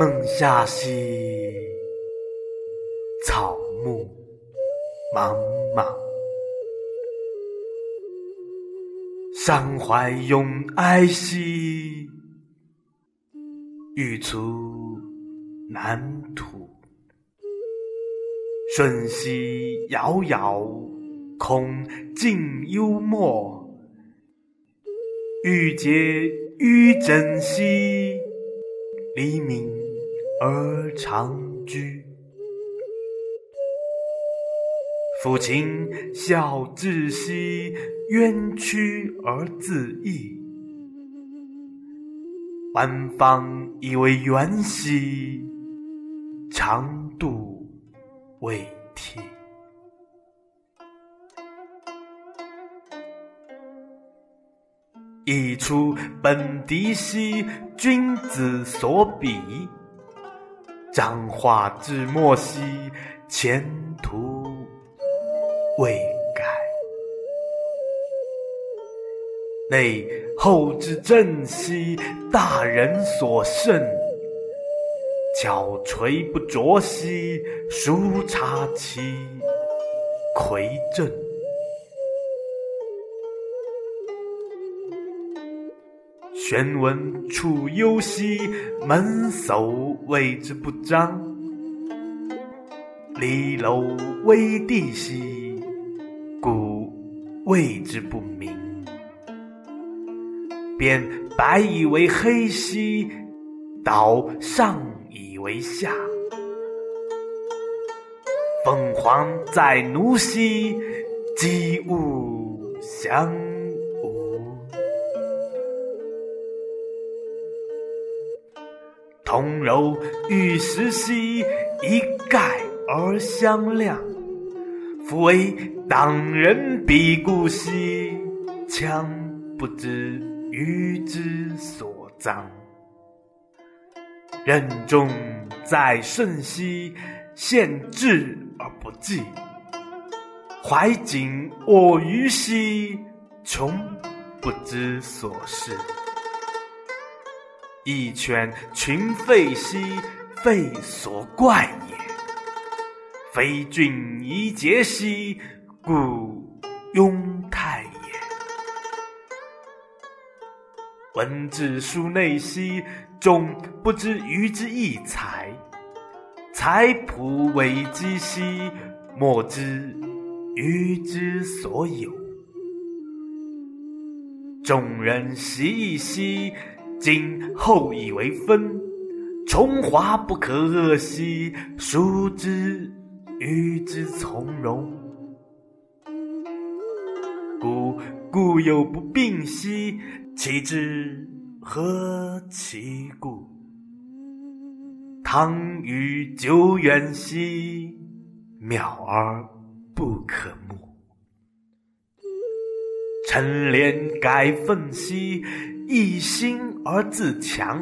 梦下兮，草木茫茫。山怀永爱兮，欲出南土。瞬息遥遥，空尽幽默。欲结欲珍兮，黎明而长居。抚琴笑志兮，渊屈而自抑。官方以为缘兮，长度未替。一出本地兮，君子所比；彰化之末兮，前途未改。内后之正兮，大人所慎；巧锤不琢兮，孰察其魁正？玄文处幽兮，门叟谓之不张；离楼危地兮，故谓之不明。变白以为黑兮，倒上以为下。凤凰在奴兮，鸡勿相铜柔玉石兮，一概而相量。夫为当人必固兮，强不知鱼之所长。任重在顺兮，陷志而不济；怀瑾我于兮，穷不知所适。一犬群吠兮，吠所怪也；非君宜杰兮，故庸太也。文之书内兮，终不知鱼之异才；才朴为机兮，莫知鱼之所有。众人习义兮，今后以为分；崇华不可遏兮，孰知与之从容？故故有不病兮，其知何其故？唐虞久远兮，渺而不可目。陈连改愤兮，一心而自强；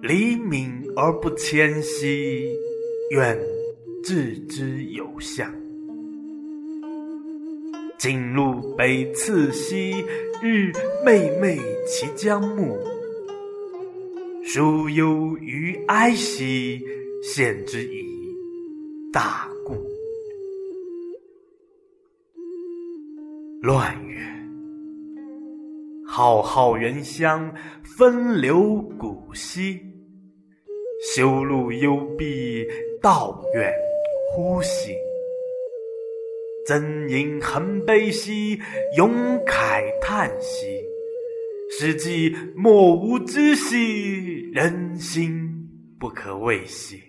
黎敏而不谦兮，愿置之有象。锦路北次兮，日昧昧其将暮。孰忧于哀兮，献之以大乱曰：浩浩原乡，分流谷兮。修路幽闭，道远乎心。曾盈横悲兮，勇慨叹息。史记莫无知兮，人心不可畏兮。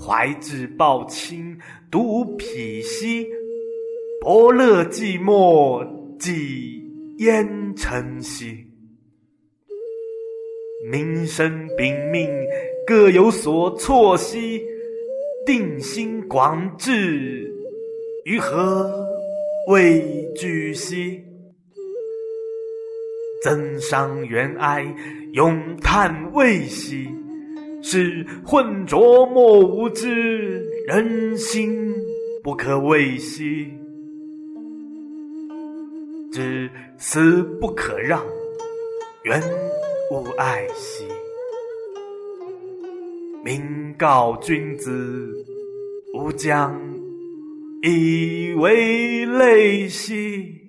怀志抱亲，独无匹兮。伯乐寂寞，寄烟尘兮。民生秉命，各有所措兮。定心广志，于何畏惧兮？增伤远哀，咏叹畏兮。是混浊莫无知，人心不可畏兮。知死不可让，原无爱兮。明告君子，吾将以为类兮。